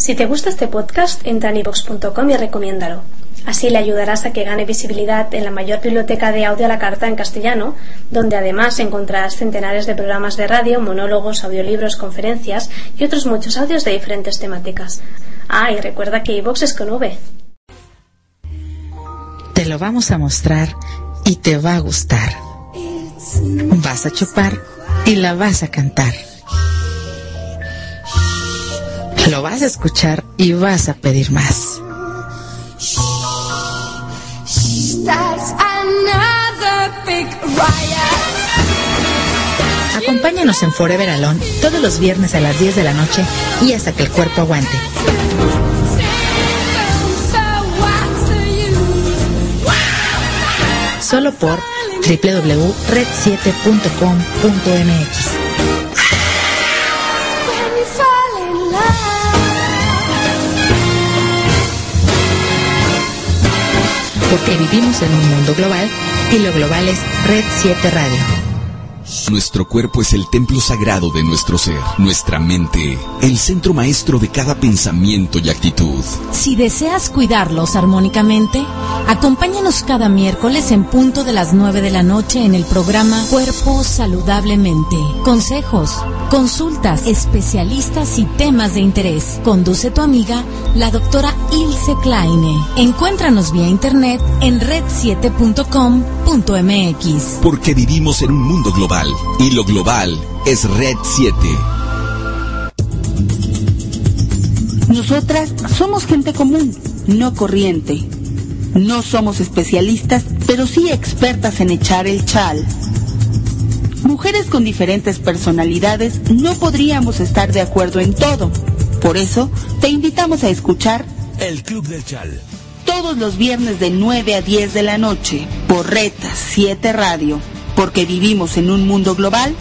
Si te gusta este podcast, entra en ivox.com y recomiéndalo. Así le ayudarás a que gane visibilidad en la mayor biblioteca de audio a la carta en castellano, donde además encontrarás centenares de programas de radio, monólogos, audiolibros, conferencias y otros muchos audios de diferentes temáticas. Ah, y recuerda que iVox es con V. Te lo vamos a mostrar y te va a gustar. Vas a chupar y la vas a cantar. Lo vas a escuchar y vas a pedir más. Acompáñanos en Forever Alone todos los viernes a las 10 de la noche y hasta que el cuerpo aguante. Solo por www.red7.com.mx. Porque vivimos en un mundo global y lo global es Red 7 Radio. Nuestro cuerpo es el templo sagrado de nuestro ser, nuestra mente, el centro maestro de cada pensamiento y actitud. Si deseas cuidarlos armónicamente, acompáñanos cada miércoles en punto de las 9 de la noche en el programa Cuerpo Saludablemente. Consejos, consultas, especialistas y temas de interés. Conduce tu amiga, la doctora Ilse Kleine. Encuéntranos vía internet en red7.com.mx. Porque vivimos en un mundo global y lo global es Red 7. Nosotras somos gente común, no corriente. No somos especialistas, pero sí expertas en echar el chal. Mujeres con diferentes personalidades no podríamos estar de acuerdo en todo. Por eso, te invitamos a escuchar El Club del Chal. todos los viernes de 9 a 10 de la noche por Reta 7 Radio porque vivimos en un mundo global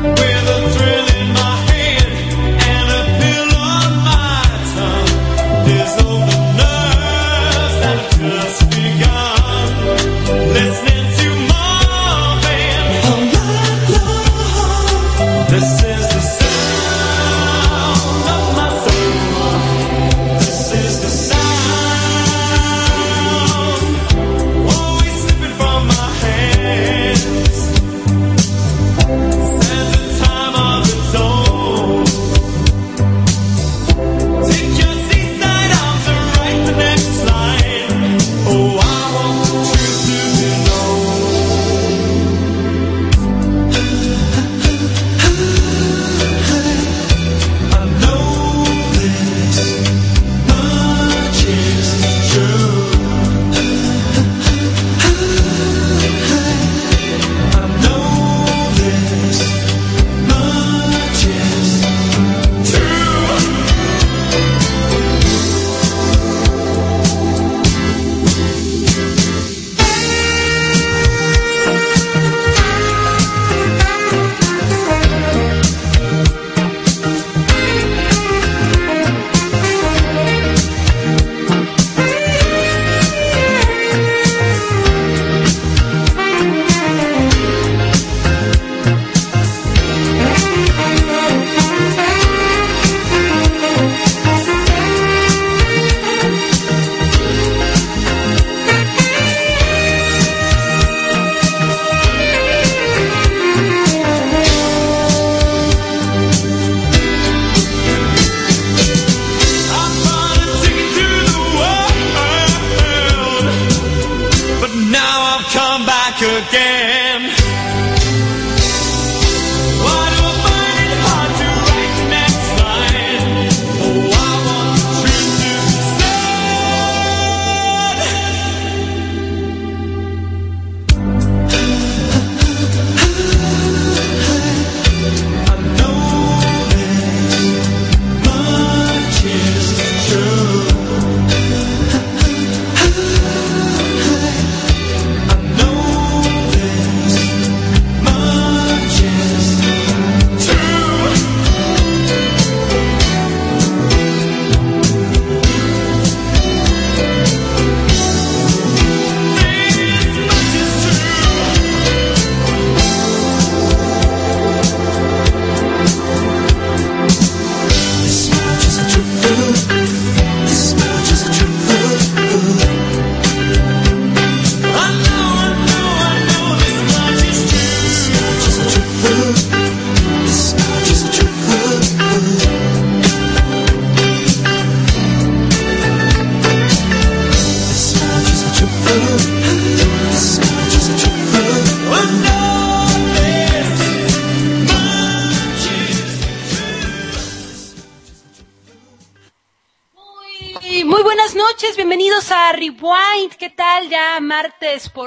We.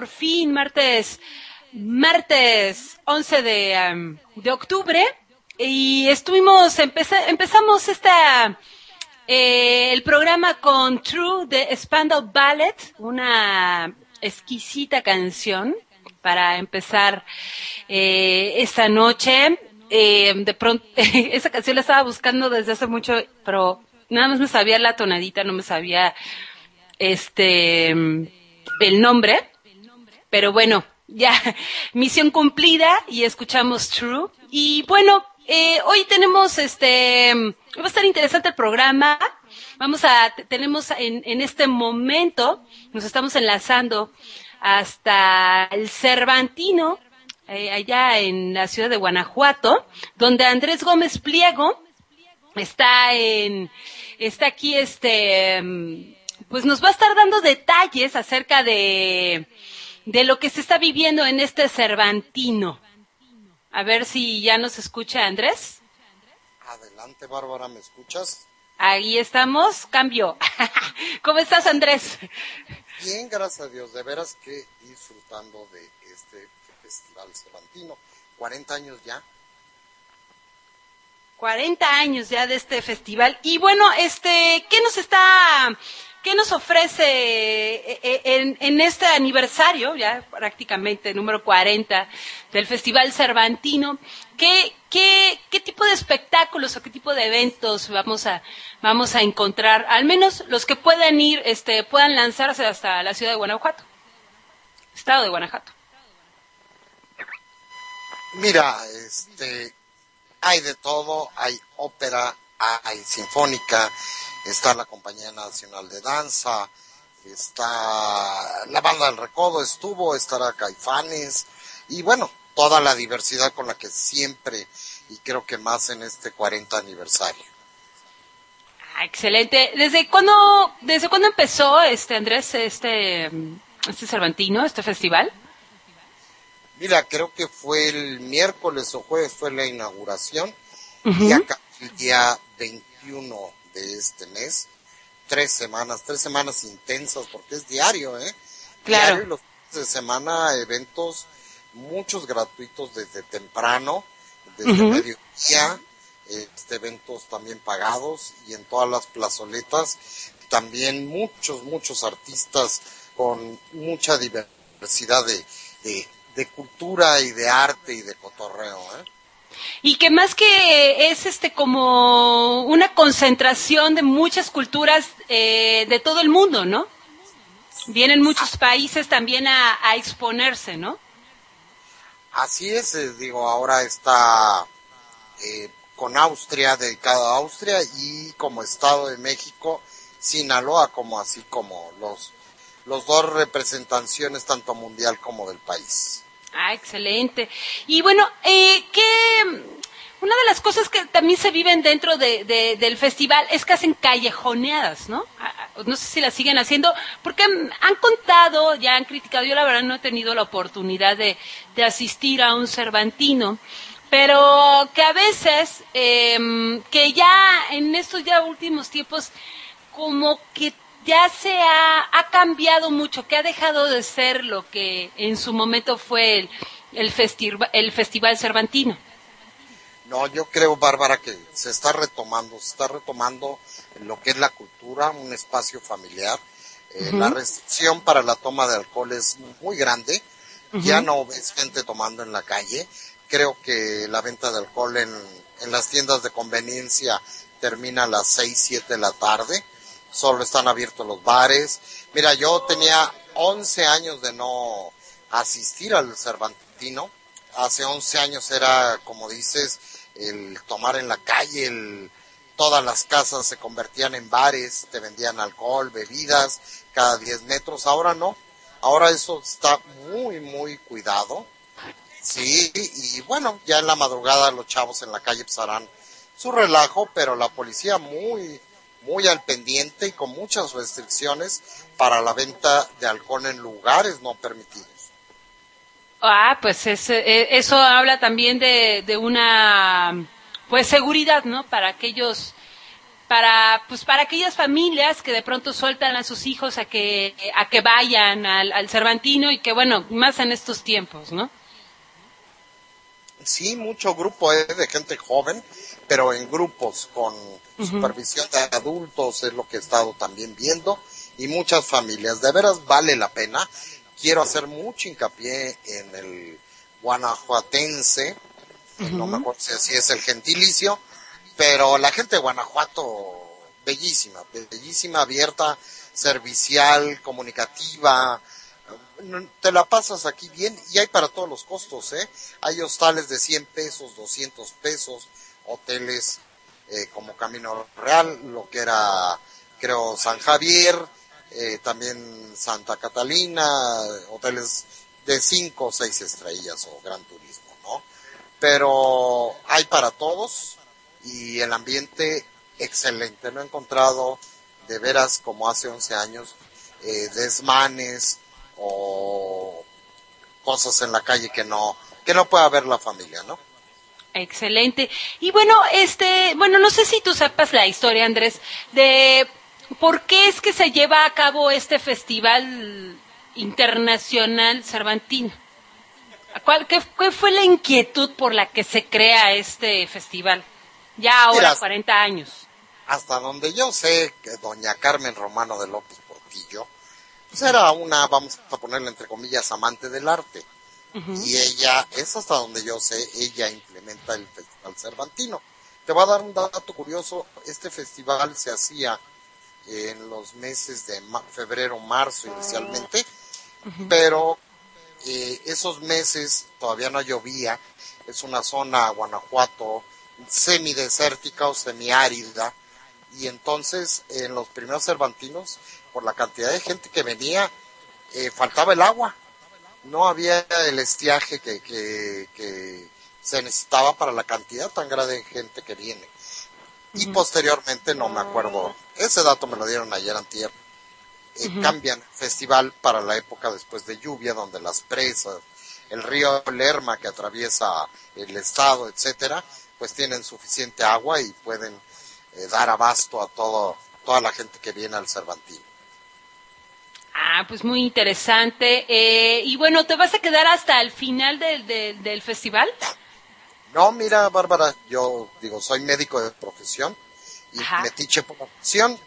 Por fin, martes, martes 11 de, em, de octubre. Y estuvimos, empeza- empezamos esta, eh, el programa con True de Spandau Ballet, una exquisita canción para empezar eh, esta noche. Eh, de pronto, esa canción la estaba buscando desde hace mucho, pero nada más me sabía la tonadita, no me sabía este el nombre. Pero bueno, ya, misión cumplida y escuchamos True. Y bueno, eh, hoy tenemos este, va a estar interesante el programa. Vamos a, te- tenemos en, en este momento, nos estamos enlazando hasta el Cervantino, eh, allá en la ciudad de Guanajuato, donde Andrés Gómez Pliego está en, está aquí este, pues nos va a estar dando detalles acerca de, de lo que se está viviendo en este Cervantino. A ver si ya nos escucha Andrés. Adelante, Bárbara, ¿me escuchas? Ahí estamos, cambio. ¿Cómo estás Andrés? Bien, gracias a Dios, de veras que disfrutando de este Festival Cervantino. 40 años ya. 40 años ya de este festival. Y bueno, este, ¿qué nos está, qué nos ofrece eh, eh, en, en este aniversario, ya prácticamente número 40 del Festival Cervantino? ¿Qué, qué, qué tipo de espectáculos o qué tipo de eventos vamos a, vamos a encontrar? Al menos los que puedan ir, este, puedan lanzarse hasta la ciudad de Guanajuato. Estado de Guanajuato. Mira, este, hay de todo, hay ópera, hay sinfónica, está la Compañía Nacional de Danza, está la Banda del Recodo, estuvo, estará Caifanes, y bueno, toda la diversidad con la que siempre, y creo que más en este 40 aniversario. Ah, excelente. ¿Desde cuándo, desde cuándo empezó este Andrés, este, este Cervantino, este festival? Mira, creo que fue el miércoles o jueves fue la inauguración Ujú. y acá el día 21 de este mes, tres semanas, tres semanas intensas porque es diario, ¿eh? Claro. Diario y los fines de semana eventos, muchos gratuitos desde temprano, desde Ujú. mediodía, este, eventos también pagados y en todas las plazoletas, también muchos, muchos artistas con mucha diversidad de, de, de cultura y de arte y de cotorreo, ¿eh? Y que más que es este como una concentración de muchas culturas eh, de todo el mundo, ¿no? Vienen muchos países también a, a exponerse, ¿no? Así es, eh, digo, ahora está eh, con Austria, dedicado a Austria, y como Estado de México, Sinaloa, como así como los, los dos representaciones, tanto mundial como del país. Ah, excelente. Y bueno, eh, que una de las cosas que también se viven dentro de, de- del festival es que hacen callejoneadas, ¿no? Ah, ah, No sé si las siguen haciendo, porque han contado, ya han criticado, yo la verdad no he tenido la oportunidad de, de asistir a un Cervantino, pero que a veces, em, que ya en estos ya últimos tiempos, como que ya se ha, ha cambiado mucho, que ha dejado de ser lo que en su momento fue el, el, el Festival Cervantino. No, yo creo, Bárbara, que se está retomando, se está retomando lo que es la cultura, un espacio familiar. Eh, La restricción para la toma de alcohol es muy grande. Ya no ves gente tomando en la calle. Creo que la venta de alcohol en, en las tiendas de conveniencia termina a las 6, 7 de la tarde. Solo están abiertos los bares. Mira, yo tenía 11 años de no asistir al Cervantino. Hace 11 años era, como dices, el tomar en la calle, el, todas las casas se convertían en bares, te vendían alcohol, bebidas, cada 10 metros. Ahora no. Ahora eso está muy, muy cuidado. Sí, y bueno, ya en la madrugada los chavos en la calle pues su relajo, pero la policía muy, muy al pendiente y con muchas restricciones para la venta de alcohol en lugares no permitidos. Ah, pues es, eh, eso habla también de, de una, pues seguridad, ¿no? Para aquellos, para pues para aquellas familias que de pronto sueltan a sus hijos a que a que vayan al, al Cervantino y que bueno más en estos tiempos no Sí, mucho grupo eh, de gente joven, pero en grupos con supervisión de adultos es lo que he estado también viendo y muchas familias. De veras vale la pena. Quiero hacer mucho hincapié en el guanajuatense, no me acuerdo si así es el gentilicio, pero la gente de Guanajuato, bellísima, bellísima, abierta, servicial, comunicativa, te la pasas aquí bien y hay para todos los costos, ¿eh? Hay hostales de 100 pesos, 200 pesos, hoteles eh, como Camino Real, lo que era, creo, San Javier, eh, también Santa Catalina, hoteles de 5 o 6 estrellas o Gran Turismo, ¿no? Pero hay para todos y el ambiente excelente. No he encontrado de veras como hace 11 años eh, desmanes, o cosas en la calle que no que no pueda ver la familia, ¿no? Excelente. Y bueno, este, bueno, no sé si tú sepas la historia, Andrés, de por qué es que se lleva a cabo este festival internacional Cervantino. ¿Cuál, qué, qué fue la inquietud por la que se crea este festival? Ya ahora Mira, 40 años. Hasta donde yo sé que doña Carmen Romano de López Portillo, pues era una, vamos a ponerle entre comillas, amante del arte. Y ella, es hasta donde yo sé, ella implementa el Festival Cervantino. Te voy a dar un dato curioso, este festival se hacía en los meses de ma- febrero, marzo inicialmente, pero eh, esos meses todavía no llovía, es una zona, Guanajuato, semidesértica o semiárida, y entonces en los primeros Cervantinos, por la cantidad de gente que venía, eh, faltaba el agua, no había el estiaje que, que, que se necesitaba para la cantidad tan grande de gente que viene. Y posteriormente, no me acuerdo, ese dato me lo dieron ayer antier, eh, cambian festival para la época después de lluvia, donde las presas, el río Lerma que atraviesa el estado, etcétera, pues tienen suficiente agua y pueden eh, dar abasto a todo, toda la gente que viene al Cervantino. Ah, pues muy interesante. Eh, y bueno, ¿te vas a quedar hasta el final del, del, del festival? No, mira, Bárbara, yo digo, soy médico de profesión y Ajá. metiche por profesión.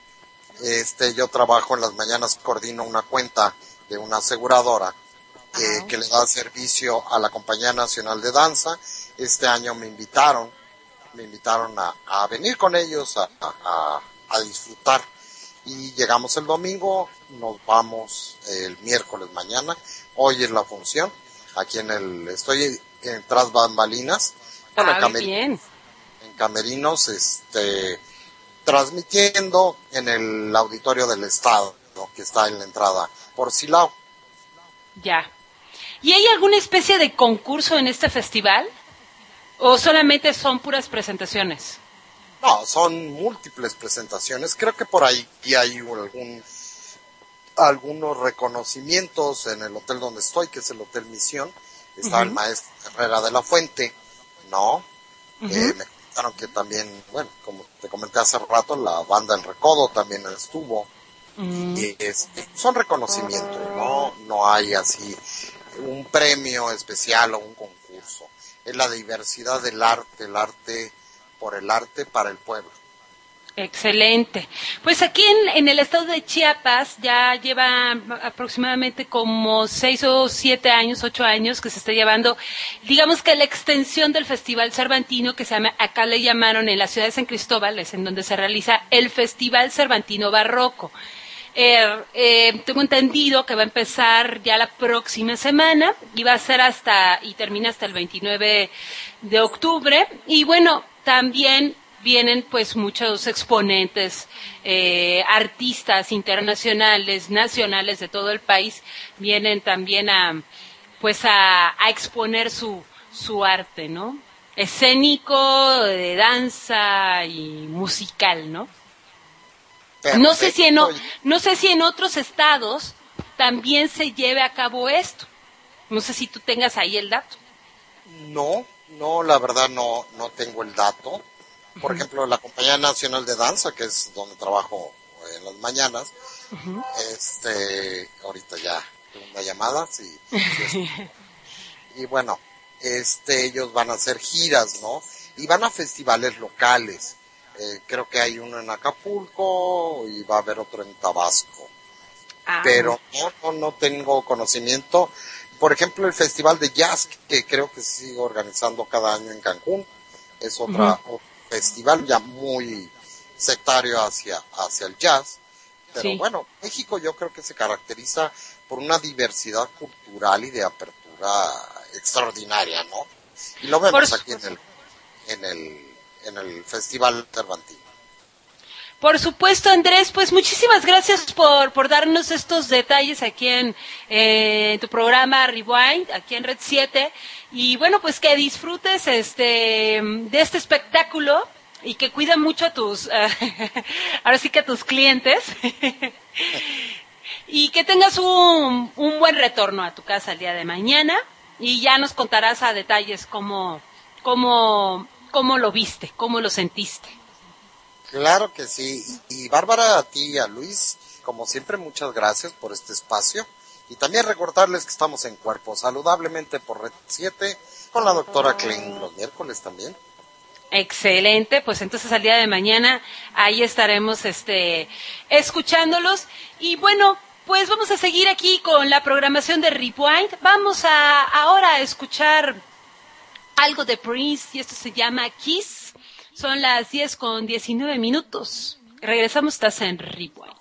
Este, yo trabajo en las mañanas, coordino una cuenta de una aseguradora eh, que le da servicio a la Compañía Nacional de Danza. Este año me invitaron, me invitaron a, a venir con ellos a- a- a disfrutar. Y llegamos el domingo, nos vamos el miércoles mañana. Hoy es la función. Aquí en el, estoy en tras bambalinas. Bueno, en ah, bien. en Camerinos, este, transmitiendo en el auditorio del Estado, ¿no? que está en la entrada por Silao. Ya. ¿Y hay alguna especie de concurso en este festival? ¿O solamente son puras presentaciones? No, son múltiples presentaciones. Creo que por ahí hay algún, algunos reconocimientos en el hotel donde estoy, que es el Hotel Misión. Está el maestro Herrera de la Fuente, ¿no? Eh, me comentaron que también, bueno, como te comenté hace rato, la banda El Recodo también estuvo. Y este, son reconocimientos, ¿no? No hay así un premio especial o un concurso. Es la diversidad del arte, el arte por el arte para el pueblo. Excelente. Pues aquí en, el estado de Chiapas ya lleva aproximadamente como seis o siete años, ocho años que se está llevando, digamos que la extensión del Festival Cervantino que se acá le llamaron en la ciudad de San Cristóbal, es en donde se realiza el Festival Cervantino Barroco. Eh, eh, tengo entendido que va a empezar ya la próxima semana y va a ser hasta y termina hasta el 29 de octubre y bueno también vienen pues muchos exponentes eh, artistas internacionales nacionales de todo el país vienen también a pues a, a exponer su su arte no escénico de danza y musical no no sé si en, no sé si en otros estados también se lleve a cabo esto. No sé si tú tengas ahí el dato. No, no, la verdad no, no tengo el dato. Por ejemplo, la Compañía Nacional de Danza, que es donde trabajo en las mañanas, este, ahorita ya tengo una llamada, sí, y bueno, este, ellos van a hacer giras, ¿no? Y van a festivales locales. Eh, creo que hay uno en Acapulco y va a haber otro en Tabasco. Ah, Pero no, no, no tengo conocimiento. Por ejemplo, el Festival de Jazz, que creo que se sigue organizando cada año en Cancún, es otra, otro festival ya muy sectario hacia, hacia el jazz. Pero Sí. bueno, México yo creo que se caracteriza por una diversidad cultural y de apertura extraordinaria, ¿no? Y lo vemos Por aquí en el, en el, en el Festival Cervantino. Por supuesto, Andrés, pues muchísimas gracias por, por darnos estos detalles aquí en, eh, tu programa Rewind, aquí en Red 7. Y bueno, pues que disfrutes este, de este espectáculo y que cuida mucho a tus, ahora sí que a tus clientes. y que tengas un, un buen retorno a tu casa el día de mañana. Y ya nos contarás a detalles cómo, cómo, cómo lo viste, cómo lo sentiste. Claro que sí. Y Bárbara, a ti y a Luis, como siempre, muchas gracias por este espacio. Y también recordarles que estamos en Cuerpo Saludablemente por Red 7 con la doctora Klein los miércoles también. Excelente, pues entonces al día de mañana ahí estaremos este escuchándolos y bueno, pues vamos a seguir aquí con la programación de Rewind. Vamos a ahora a escuchar algo de Prince y esto se llama Kiss. Son las 10 con 19 minutos. Regresamos, estás en Rewind.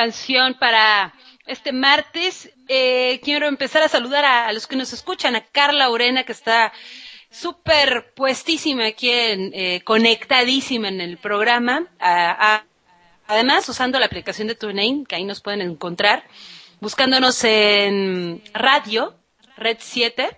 Canción para este martes. Eh, quiero empezar a saludar a, los que nos escuchan, a Carla Urena que está súper puestísima aquí, en, eh, conectadísima en el programa. A- además, usando la aplicación de TuneIn, que ahí nos pueden encontrar, buscándonos en radio, Red 7,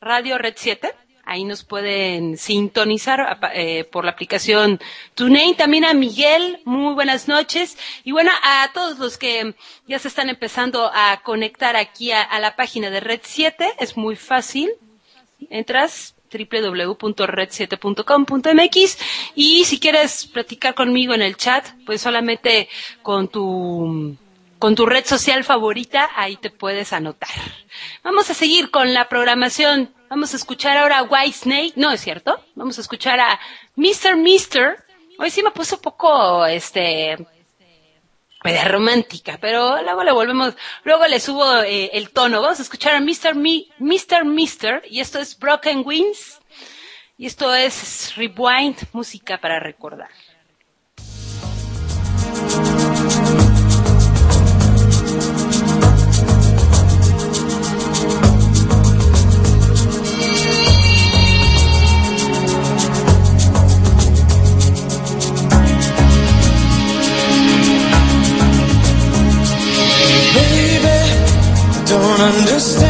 Radio Red 7. Ahí nos pueden sintonizar eh, por la aplicación TuneIn. También a Miguel, muy buenas noches. Y bueno, a todos los que ya se están empezando a conectar aquí a, a la página de Red 7, es muy fácil. Entras www.red7.com.mx y si quieres platicar conmigo en el chat, pues solamente con tu con tu red social favorita, ahí te puedes anotar. Vamos a seguir con la programación. Vamos a escuchar ahora a White Snake. No, es cierto. Vamos a escuchar a Mr. Mister. Hoy sí me puso un poco, este, media romántica, pero luego le volvemos, luego le subo eh, el tono. Vamos a escuchar a Mr. Mi, Mr. Mister. Y esto es Broken Wings. Y esto es Rewind, música para recordar. Understand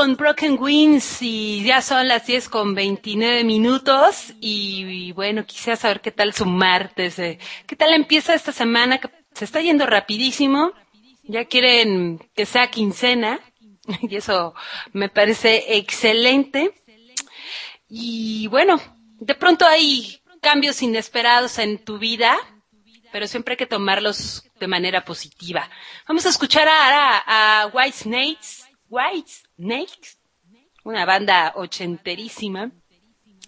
con Broken Wings y ya son las 10 con 29 minutos y, y bueno, quisiera saber qué tal su martes, eh, qué tal empieza esta semana, que se está yendo rapidísimo, ya quieren que sea quincena y eso me parece excelente. Y bueno, de pronto hay cambios inesperados en tu vida, pero siempre hay que tomarlos de manera positiva. Vamos a escuchar ahora a, White Snakes, White Snakes, una banda ochenterísima.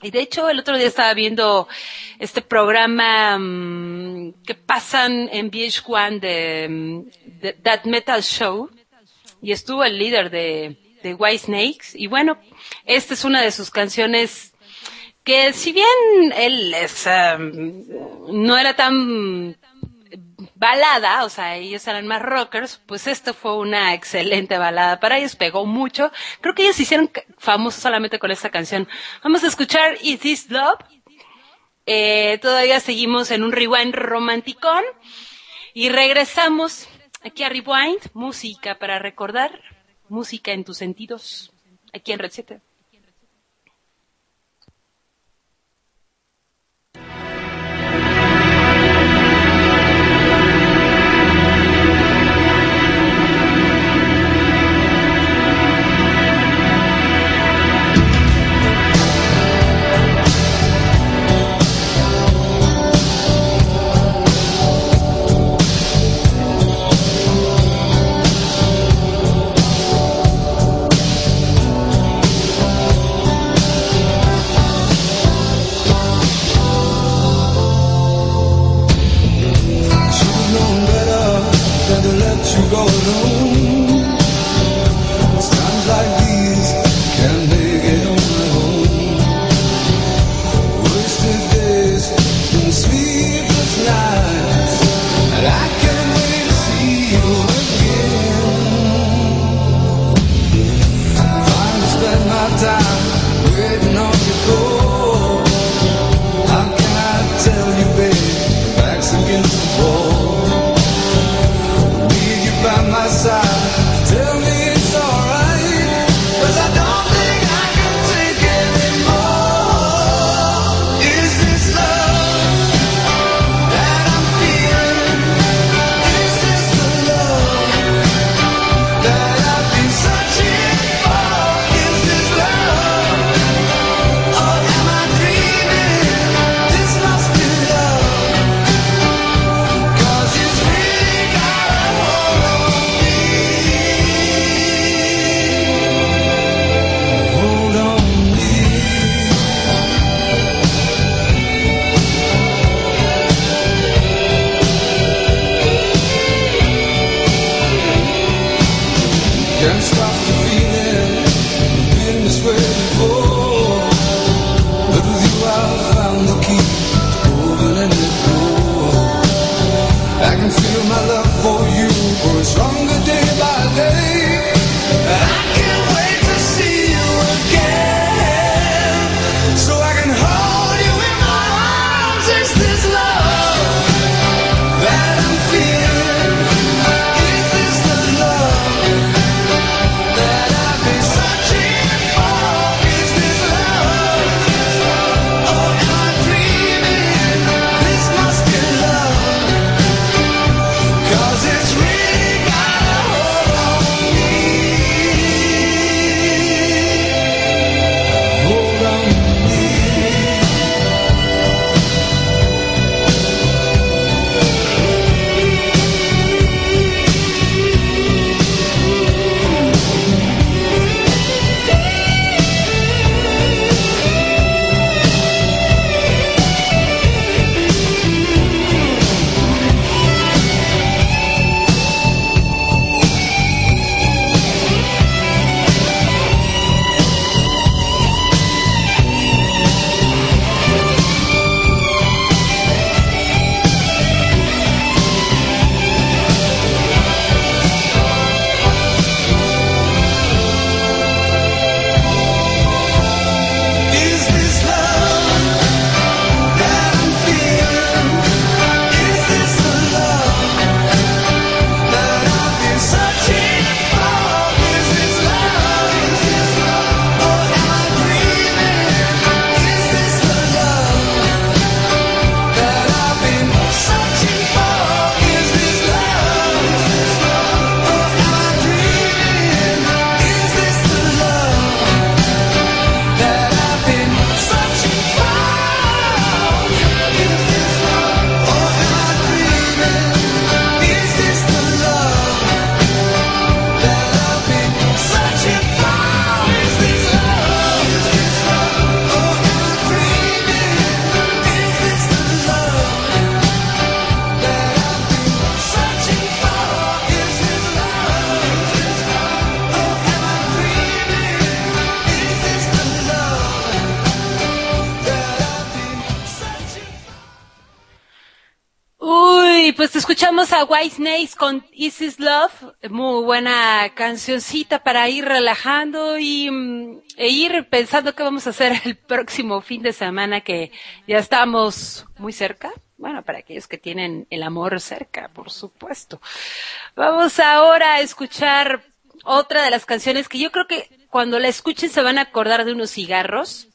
Y de hecho, el otro día estaba viendo este programa mm, que pasan en VH1 de, mm, de That Metal Show y estuvo el líder de, de White Snakes. Y bueno, esta es una de sus canciones que si bien él es, um, no era tan balada, o sea, ellos eran más rockers, pues esto fue una excelente balada para ellos, pegó mucho. Creo que ellos se hicieron famosos solamente con esta canción. Vamos a escuchar Is This Love. Eh, todavía seguimos en un rewind romanticón y regresamos aquí a Rewind, música para recordar, música en tus sentidos, aquí en Red 7. A White Snakes con Is This Love, muy buena cancioncita para ir relajando y mm, e ir pensando qué vamos a hacer el próximo fin de semana que ya estamos muy cerca. Bueno, para aquellos que tienen el amor cerca, por supuesto. Vamos ahora a escuchar otra de las canciones que yo creo que cuando la escuchen se van a acordar de unos cigarros.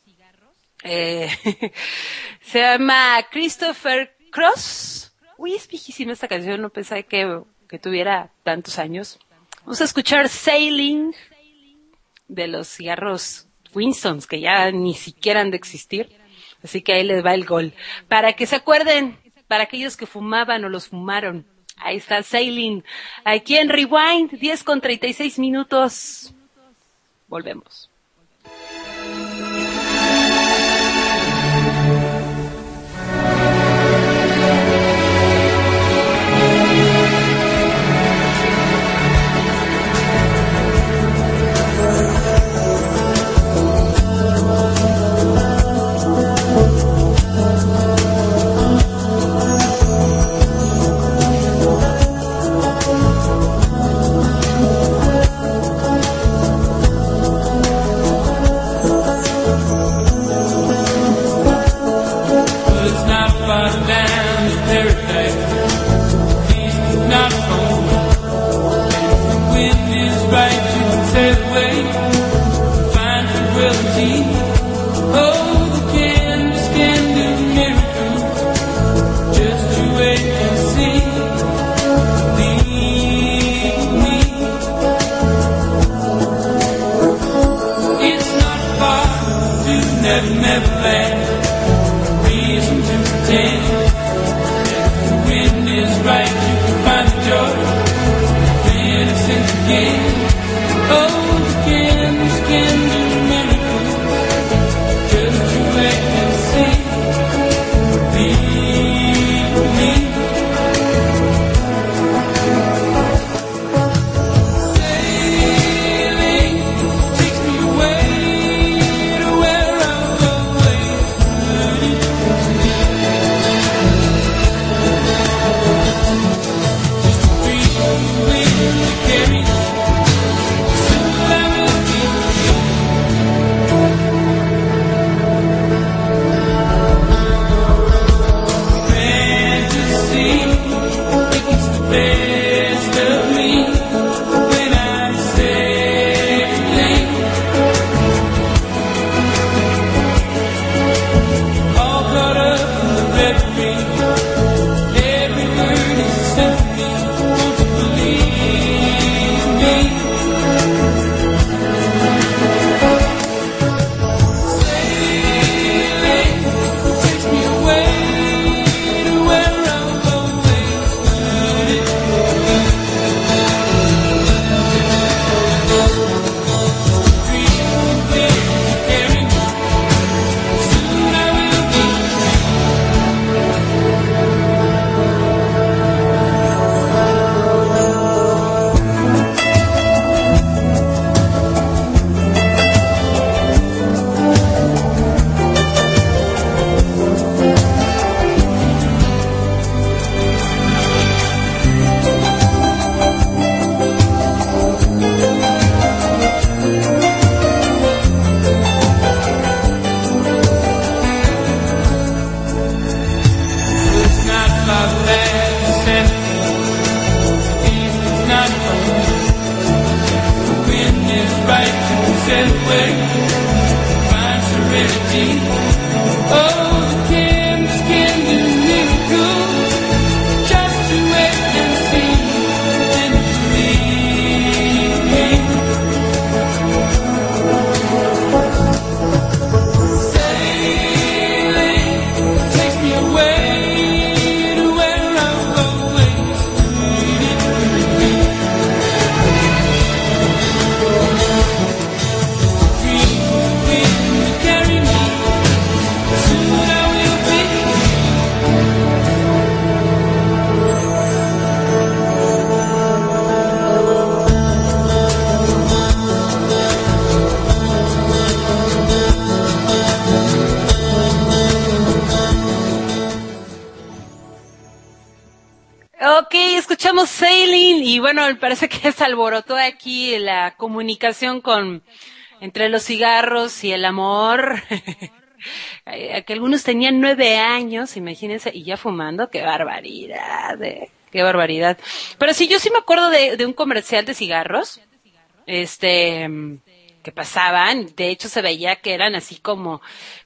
Eh, se llama Christopher Cross. Uy, es viejísima esta canción, no pensé que, que tuviera tantos años. Vamos a escuchar Sailing de los cigarros Winstons, que ya ni siquiera han de existir. Así que ahí les va el gol. Para que se acuerden, para aquellos que fumaban o los fumaron. Ahí está Sailing. Aquí en Rewind, 10 con 36 minutos. Volvemos. Down alborotó aquí la comunicación con entre los cigarros y el amor. Que algunos tenían nueve años, imagínense, y ya fumando, qué barbaridad, eh, qué barbaridad. Pero sí, yo sí me acuerdo de, de un comercial de cigarros, este, que pasaban, de hecho se veía que eran así como,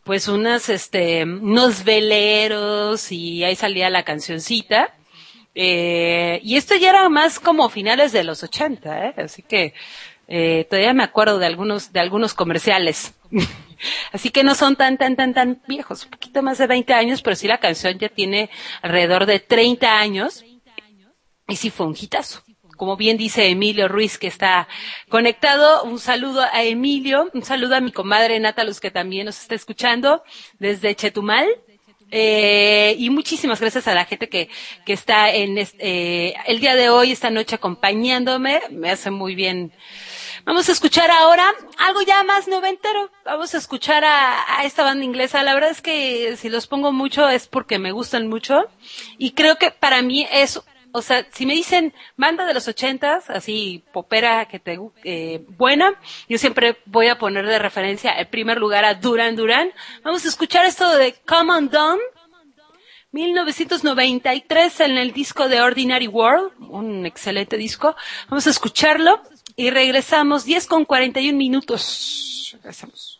pues unas, este, unos veleros y ahí salía la cancioncita. Eh, y esto ya era más como finales de los 80, ¿eh? así que eh, todavía me acuerdo de algunos de algunos comerciales. así que no son tan tan tan tan viejos, un poquito más de 20 años, pero sí la canción ya tiene alrededor de 30 años y sí fue un hitazo. Como bien dice Emilio Ruiz que está conectado, un saludo a Emilio, un saludo a mi comadre Natalus que también nos está escuchando desde Chetumal. Eh, y muchísimas gracias a la gente que, que está en este, eh, el día de hoy, esta noche acompañándome. Me hace muy bien. Vamos a escuchar ahora algo ya más noventero. Vamos a escuchar a, a esta banda inglesa. La verdad es que si los pongo mucho es porque me gustan mucho. Y creo que para mí es o sea, si me dicen banda de los ochentas, así popera que te eh, buena, yo siempre voy a poner de referencia en primer lugar a Duran Duran. Vamos a escuchar esto de Come on Down, 1993 en el disco de Ordinary World, un excelente disco. Vamos a escucharlo y regresamos 10 con 41 minutos. Regresamos.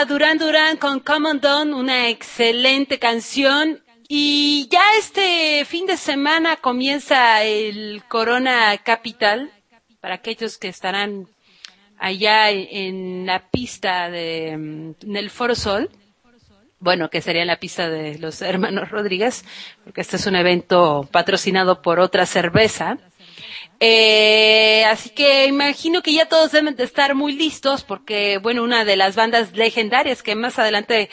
A Duran Duran con Come On Down, una excelente canción. Y ya este fin de semana comienza el Corona Capital, para aquellos que estarán allá en la pista de, mm, en el Foro Sol. Bueno, que sería la pista de los hermanos Rodríguez, porque este es un evento patrocinado por otra cerveza. Eh, así que imagino que ya todos deben de estar muy listos porque, bueno, una de las bandas legendarias que más adelante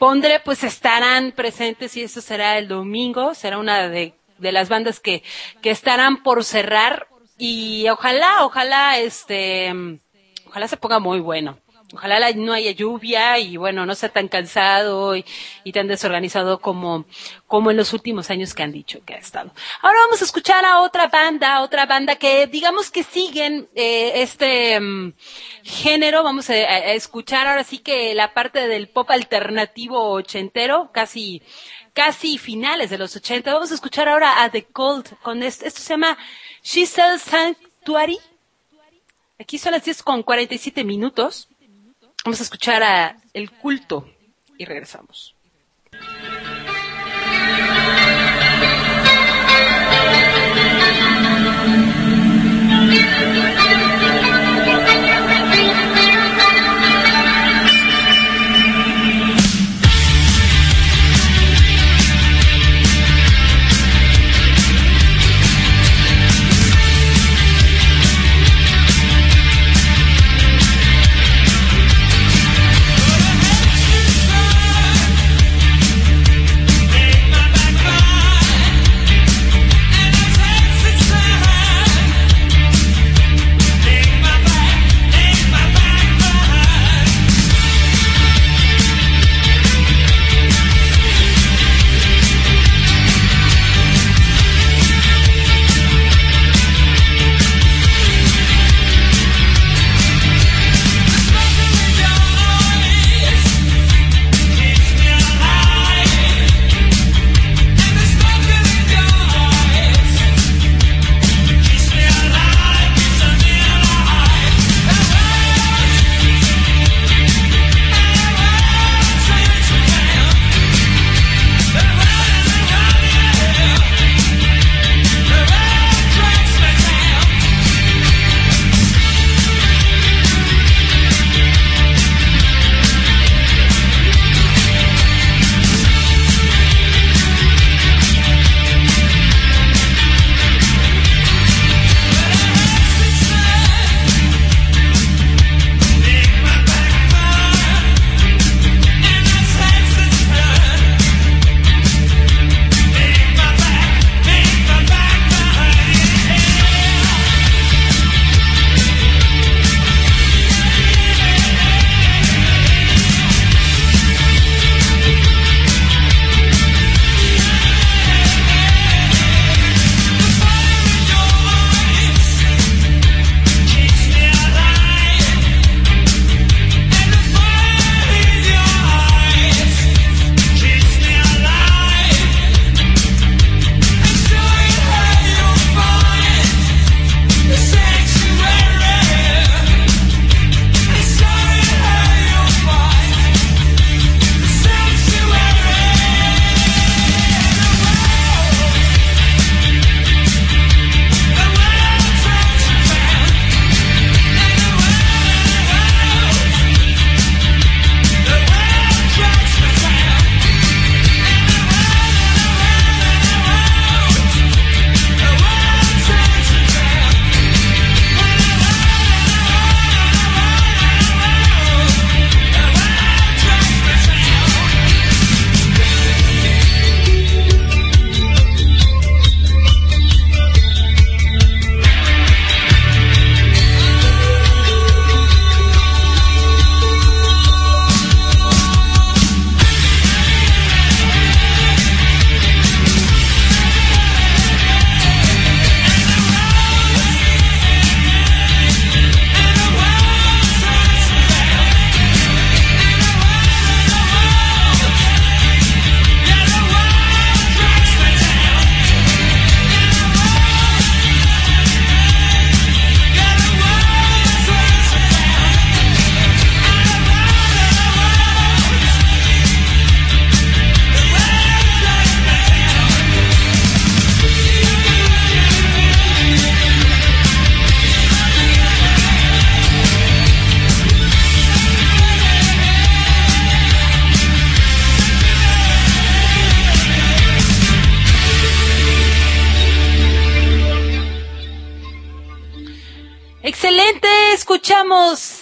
pondré, pues estarán presentes y eso será el domingo, será una de, de las bandas que, que estarán por cerrar y ojalá, ojalá, este, ojalá se ponga muy bueno. Ojalá no haya lluvia y bueno, no sea tan cansado y, tan desorganizado como, como en los últimos años que han dicho que ha estado. Ahora vamos a escuchar a otra banda, otra banda que digamos que siguen eh, este mm, género. Vamos a, a escuchar ahora sí que la parte del pop alternativo ochentero, casi casi finales de los 80. Vamos a escuchar ahora a The Cold con esto. Esto se llama She Sells Sanctuary. Aquí son las 10 con 47 minutos. Vamos a escuchar a El Culto y regresamos.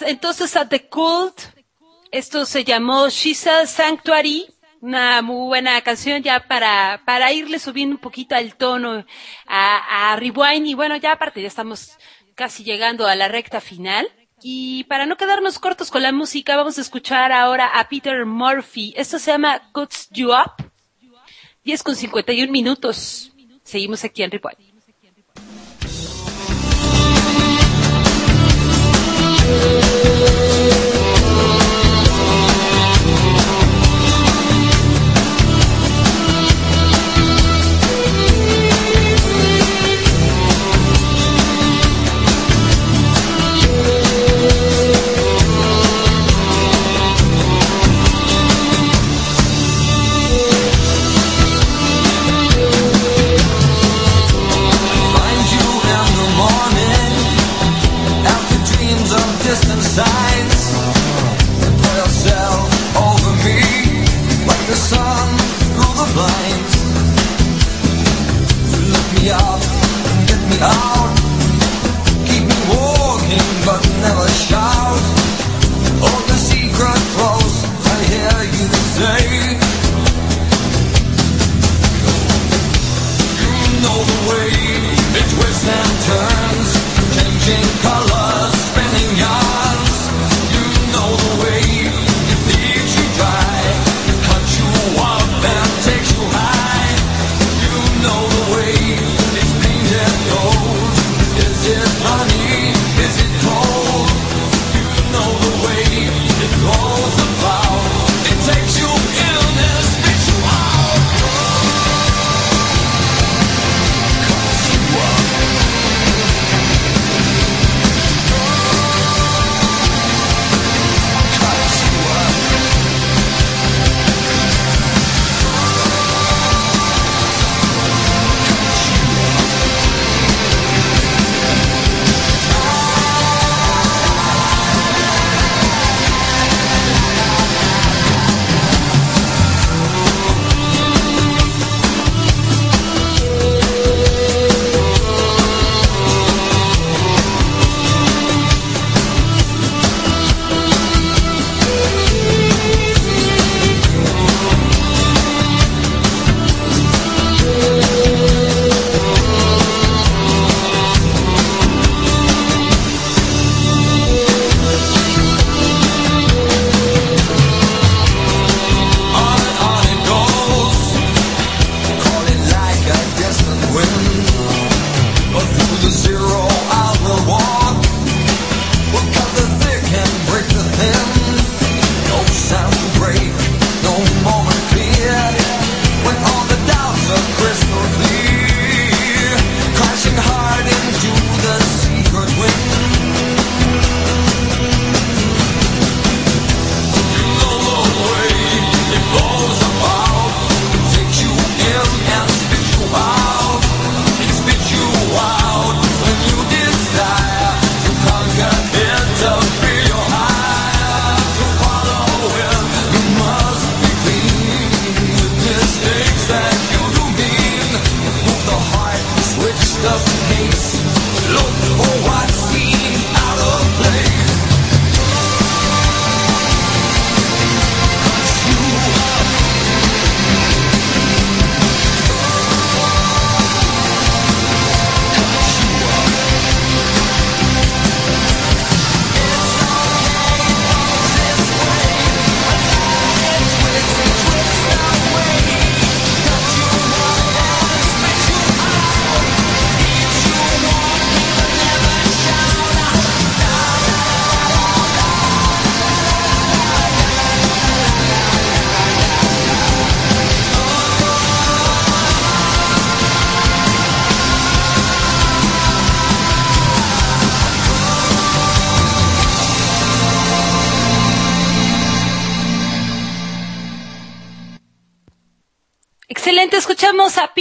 Entonces a The Cult. Esto se llamó She's a Sanctuary. Una muy buena canción ya para, para irle subiendo un poquito al tono a, a Rewind. Y bueno, ya aparte ya estamos casi llegando a la recta final. Y para no quedarnos cortos con la música, vamos a escuchar ahora a Peter Murphy. Esto se llama Cuts You Up. 10 con 51 minutos. Seguimos aquí en Rewind. Thank you. 아.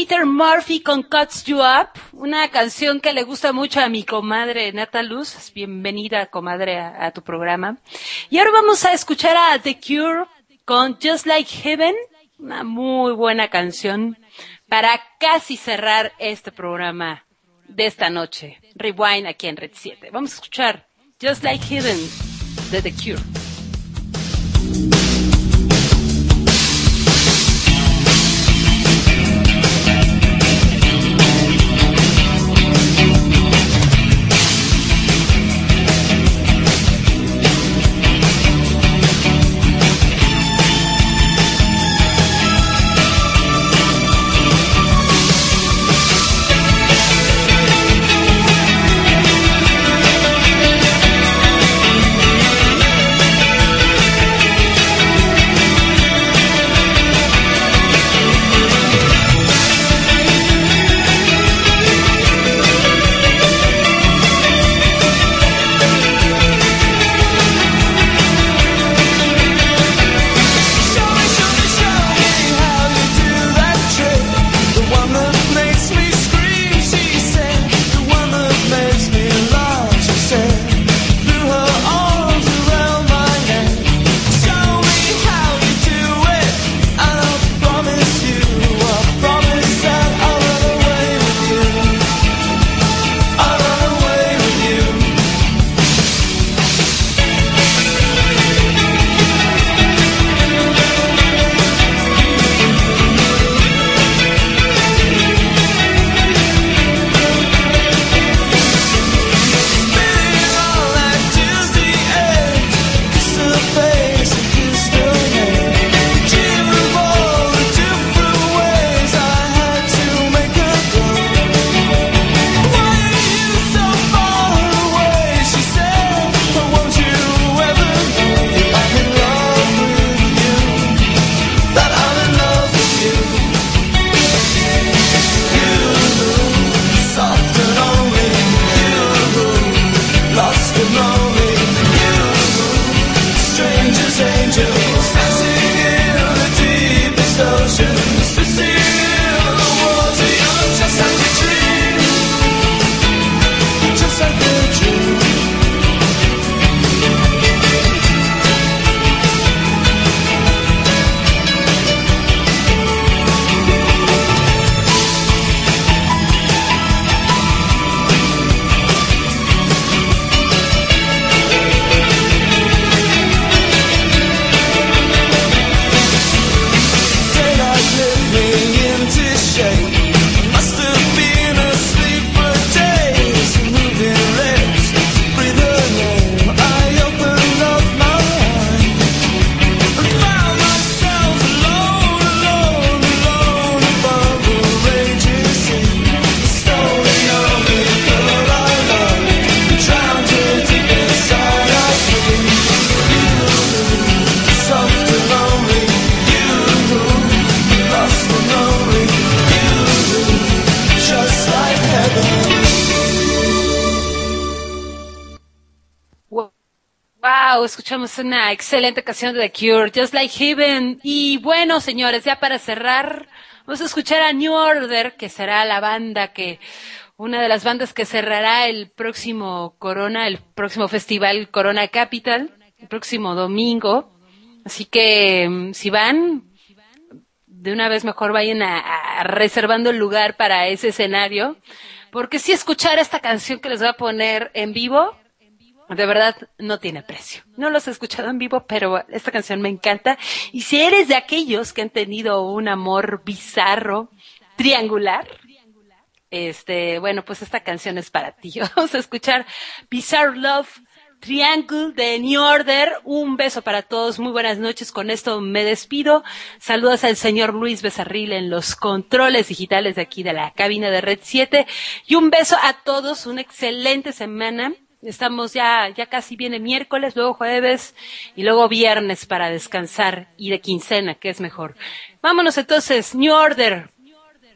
Peter Murphy con Cuts You Up, una canción que le gusta mucho a mi comadre Nata Luz. Bienvenida, comadre, a, a tu programa. Y ahora vamos a escuchar a The Cure con Just Like Heaven, una muy buena canción para casi cerrar este programa de esta noche. Rewind aquí en Red 7. Vamos a escuchar Just Like Heaven de The Cure. Escuchamos una excelente canción de The Cure, Just Like Heaven. Y bueno, señores, ya para cerrar, vamos a escuchar a New Order, que será la banda que, una de las bandas que cerrará el próximo Corona, el próximo festival Corona Capital, el próximo domingo. Así que, mm, si van, de una vez mejor vayan a reservando el lugar para ese escenario, porque si escuchar esta canción que les voy a poner en vivo, de verdad no tiene precio. No los he escuchado en vivo, pero esta canción me encanta. Y si eres de aquellos que han tenido un amor bizarro, triangular, este, bueno, pues esta canción es para ti. Vamos a escuchar Bizarre Love Triangle de New Order. Un beso para todos. Muy buenas noches. Con esto me despido. Saludos al señor Luis Becerril en los controles digitales de aquí de la cabina de Red 7. Y un beso a todos. Una excelente semana. Estamos ya, ya casi viene miércoles, luego jueves y luego viernes para descansar y de quincena, que es mejor. Vámonos entonces, New Order.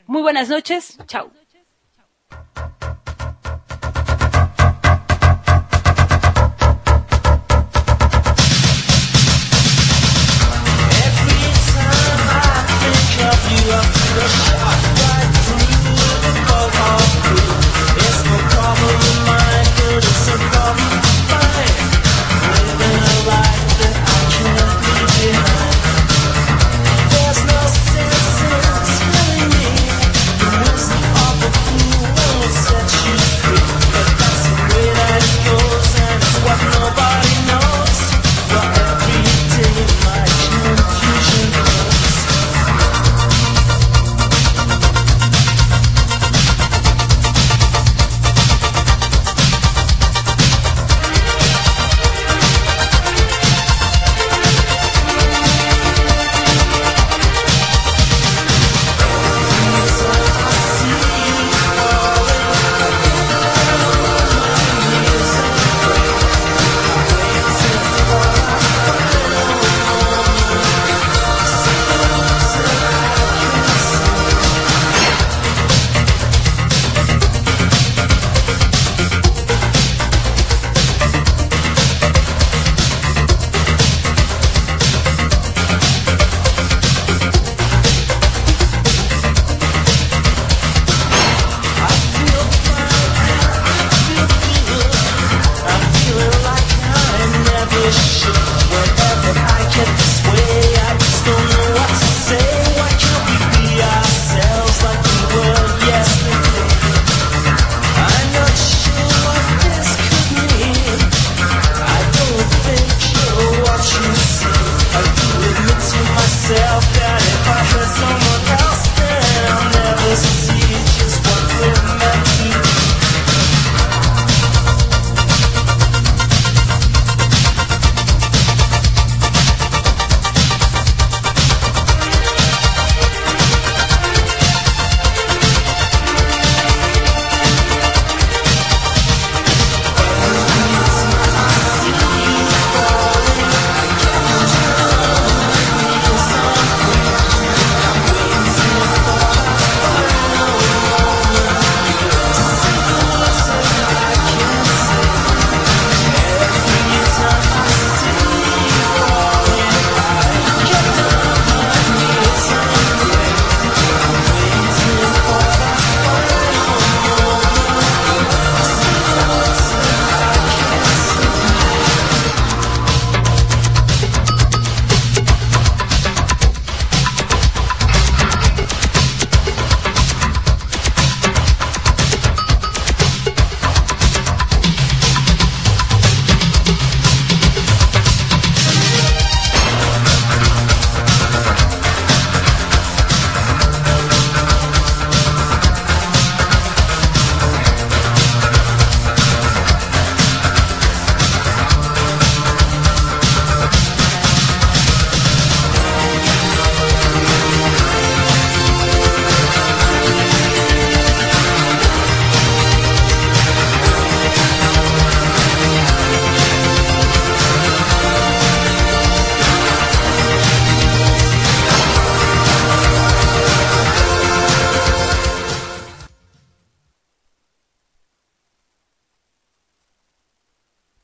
Muy buenas noches. Chao.